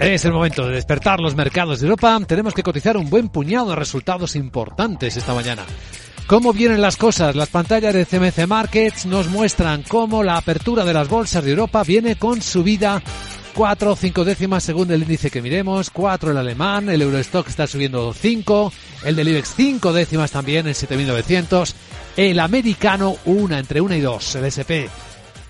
Es el momento de despertar los mercados de Europa. Tenemos que cotizar un buen puñado de resultados importantes esta mañana. ¿Cómo vienen las cosas? Las pantallas de CMC Markets nos muestran cómo la apertura de las bolsas de Europa viene con subida 4 o 5 décimas según el índice que miremos, 4 el alemán, el Eurostock está subiendo 5, el del IBEX 5 décimas también en 7900, el americano una entre 1 y 2, el SP.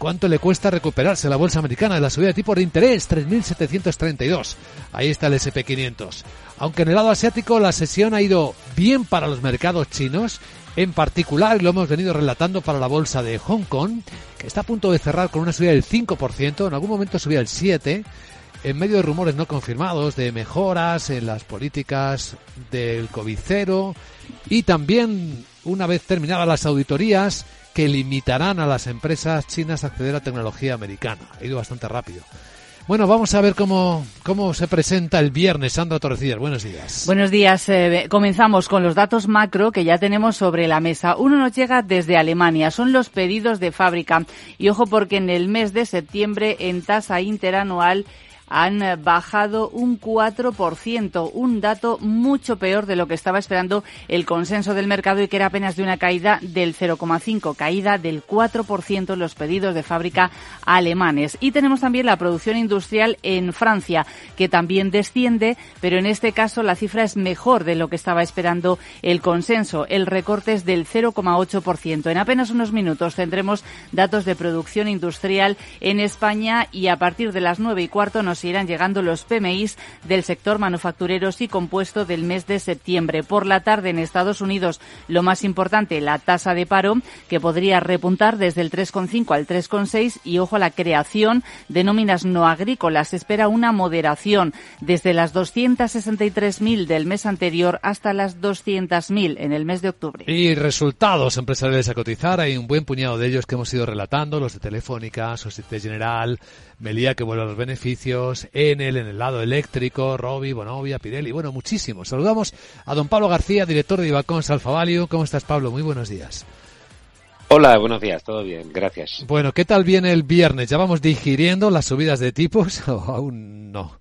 ¿Cuánto le cuesta recuperarse la bolsa americana de la subida de tipo de interés? 3.732. Ahí está el SP500. Aunque en el lado asiático la sesión ha ido bien para los mercados chinos, en particular, lo hemos venido relatando para la bolsa de Hong Kong, que está a punto de cerrar con una subida del 5%, en algún momento subía el 7%, en medio de rumores no confirmados de mejoras en las políticas del COVID-0 y también, una vez terminadas las auditorías, que limitarán a las empresas chinas a acceder a tecnología americana. Ha ido bastante rápido. Bueno, vamos a ver cómo, cómo se presenta el viernes. Sandra Torrecillas, buenos días. Buenos días. Eh, comenzamos con los datos macro que ya tenemos sobre la mesa. Uno nos llega desde Alemania. Son los pedidos de fábrica. Y ojo porque en el mes de septiembre en tasa interanual han bajado un 4%, un dato mucho peor de lo que estaba esperando el consenso del mercado y que era apenas de una caída del 0,5, caída del 4% en los pedidos de fábrica alemanes. Y tenemos también la producción industrial en Francia, que también desciende, pero en este caso la cifra es mejor de lo que estaba esperando el consenso. El recorte es del 0,8%. En apenas unos minutos tendremos datos de producción industrial en España y a partir de las nueve y cuarto nos irán llegando los PMIs del sector manufacturero y compuesto del mes de septiembre. Por la tarde en Estados Unidos, lo más importante, la tasa de paro, que podría repuntar desde el 3,5 al 3,6 y ojo a la creación de nóminas no agrícolas. espera una moderación desde las 263.000 del mes anterior hasta las 200.000 en el mes de octubre. Y resultados empresariales a cotizar. Hay un buen puñado de ellos que hemos ido relatando, los de Telefónica, Societe General, Melía que vuelve a los beneficios, Enel en el lado eléctrico, Robi, Bonovia, Pirelli, bueno, muchísimos. Saludamos a don Pablo García, director de Ibacons Alfa Value. ¿Cómo estás, Pablo? Muy buenos días. Hola, buenos días, todo bien, gracias. Bueno, ¿qué tal viene el viernes? ¿Ya vamos digiriendo las subidas de tipos o aún no?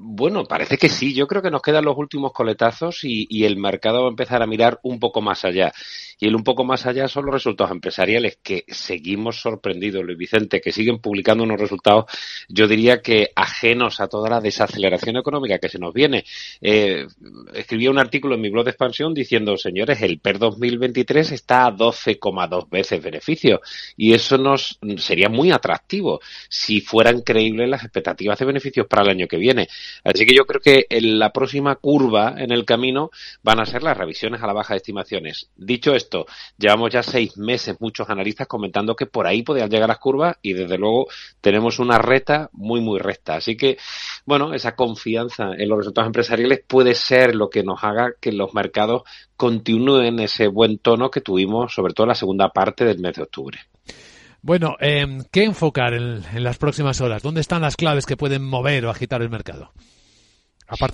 Bueno, parece que sí. Yo creo que nos quedan los últimos coletazos y, el mercado va a empezar a mirar un poco más allá. Y el un poco más allá son los resultados empresariales que seguimos sorprendidos, Luis Vicente, que siguen publicando unos resultados, yo diría que ajenos a toda la desaceleración económica que se nos viene. Eh, escribí un artículo en mi blog de expansión diciendo, señores, el PER 2023 está a 12,2 veces beneficio y eso nos sería muy atractivo si fueran creíbles las expectativas de beneficios para el año que viene. Así que yo creo que en la próxima curva en el camino van a ser las revisiones a la baja de estimaciones. Dicho esto, llevamos ya seis meses muchos analistas comentando que por ahí podían llegar las curvas y desde luego tenemos una reta muy, muy recta. Así que, bueno, esa confianza en los resultados empresariales puede ser lo que nos haga que los mercados continúen ese buen tono que tuvimos, sobre todo en la segunda parte del mes de octubre. Bueno, eh, ¿qué enfocar en, en las próximas horas? ¿Dónde están las claves que pueden mover o agitar el mercado?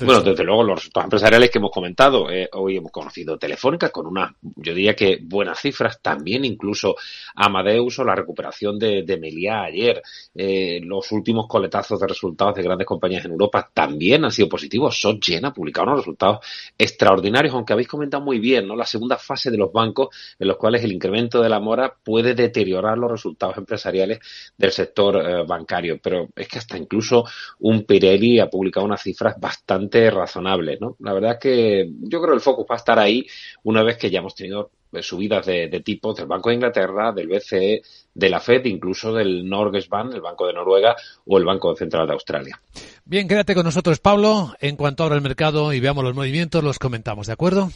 Bueno, desde luego los resultados empresariales que hemos comentado, eh, hoy hemos conocido Telefónica con una, yo diría que buenas cifras, también incluso Amadeus o la recuperación de, de Meliá ayer, eh, los últimos coletazos de resultados de grandes compañías en Europa también han sido positivos. SocGen ha publicado unos resultados extraordinarios, aunque habéis comentado muy bien, ¿no? La segunda fase de los bancos en los cuales el incremento de la mora puede deteriorar los resultados empresariales del sector eh, bancario, pero es que hasta incluso un Pirelli ha publicado unas cifras bastante bastante razonable, ¿no? La verdad es que yo creo que el focus va a estar ahí una vez que ya hemos tenido eh, subidas de, de tipos del Banco de Inglaterra, del BCE, de la Fed, incluso del Norges Bank, el Banco de Noruega o el Banco Central de Australia. Bien, quédate con nosotros, Pablo. En cuanto abra el mercado y veamos los movimientos, los comentamos, ¿de acuerdo?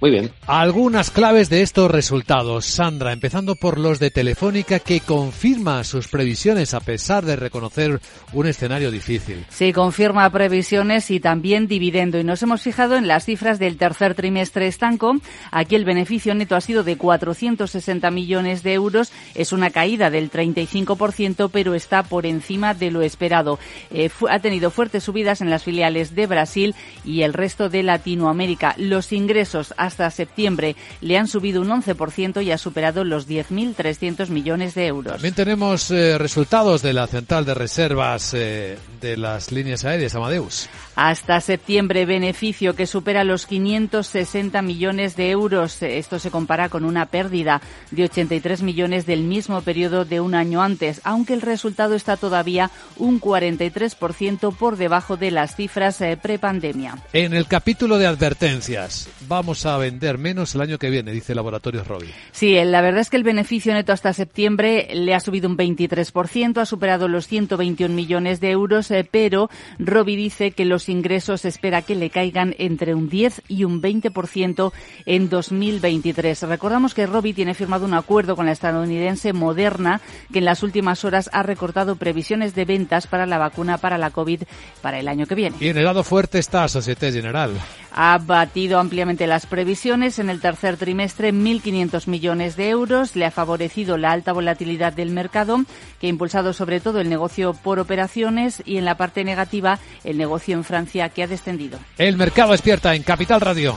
Muy bien. Algunas claves de estos resultados, Sandra, empezando por los de Telefónica que confirma sus previsiones a pesar de reconocer un escenario difícil. Sí, confirma previsiones y también dividendo. Y nos hemos fijado en las cifras del tercer trimestre estanco. Aquí el beneficio neto ha sido de 460 millones de euros. Es una caída del 35%, pero está por encima de lo esperado. Eh, ha tenido fuertes subidas en las filiales de Brasil y el resto de Latinoamérica. Los ingresos hasta septiembre. Le han subido un 11% y ha superado los 10.300 millones de euros. También tenemos eh, resultados de la central de reservas eh, de las líneas aéreas Amadeus. Hasta septiembre, beneficio que supera los 560 millones de euros. Esto se compara con una pérdida de 83 millones del mismo periodo de un año antes, aunque el resultado está todavía un 43% por debajo de las cifras eh, prepandemia. En el capítulo de advertencias, vamos a vender menos el año que viene, dice Laboratorios Robi. Sí, la verdad es que el beneficio neto hasta septiembre le ha subido un 23%, ha superado los 121 millones de euros, eh, pero Robi dice que los ingresos espera que le caigan entre un 10 y un 20% en 2023. Recordamos que Robi tiene firmado un acuerdo con la estadounidense Moderna, que en las últimas horas ha recortado previsiones de ventas para la vacuna para la COVID para el año que viene. Y en el lado fuerte está Societe General. Ha batido ampliamente las previsiones en el tercer trimestre, 1.500 millones de euros. Le ha favorecido la alta volatilidad del mercado, que ha impulsado sobre todo el negocio por operaciones y en la parte negativa el negocio en Francia, que ha descendido. El mercado despierta en Capital Radio.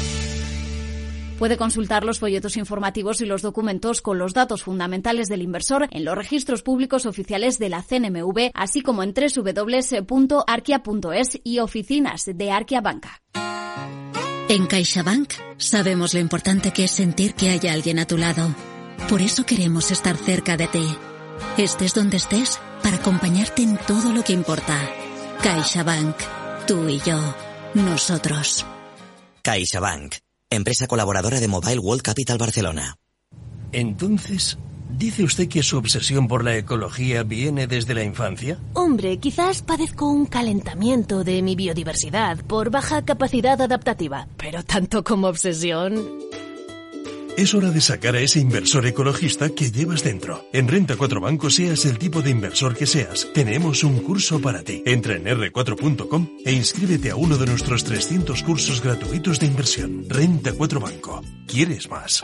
Puede consultar los folletos informativos y los documentos con los datos fundamentales del inversor en los registros públicos oficiales de la CNMV, así como en www.arquia.es y oficinas de Arquia Banca. En CaixaBank sabemos lo importante que es sentir que hay alguien a tu lado. Por eso queremos estar cerca de ti. Estés donde estés para acompañarte en todo lo que importa. CaixaBank. Tú y yo. Nosotros. CaixaBank empresa colaboradora de Mobile World Capital Barcelona. Entonces, ¿dice usted que su obsesión por la ecología viene desde la infancia? Hombre, quizás padezco un calentamiento de mi biodiversidad por baja capacidad adaptativa, pero tanto como obsesión... Es hora de sacar a ese inversor ecologista que llevas dentro. En Renta 4 Banco, seas el tipo de inversor que seas, tenemos un curso para ti. Entra en r4.com e inscríbete a uno de nuestros 300 cursos gratuitos de inversión. Renta 4 Banco. ¿Quieres más?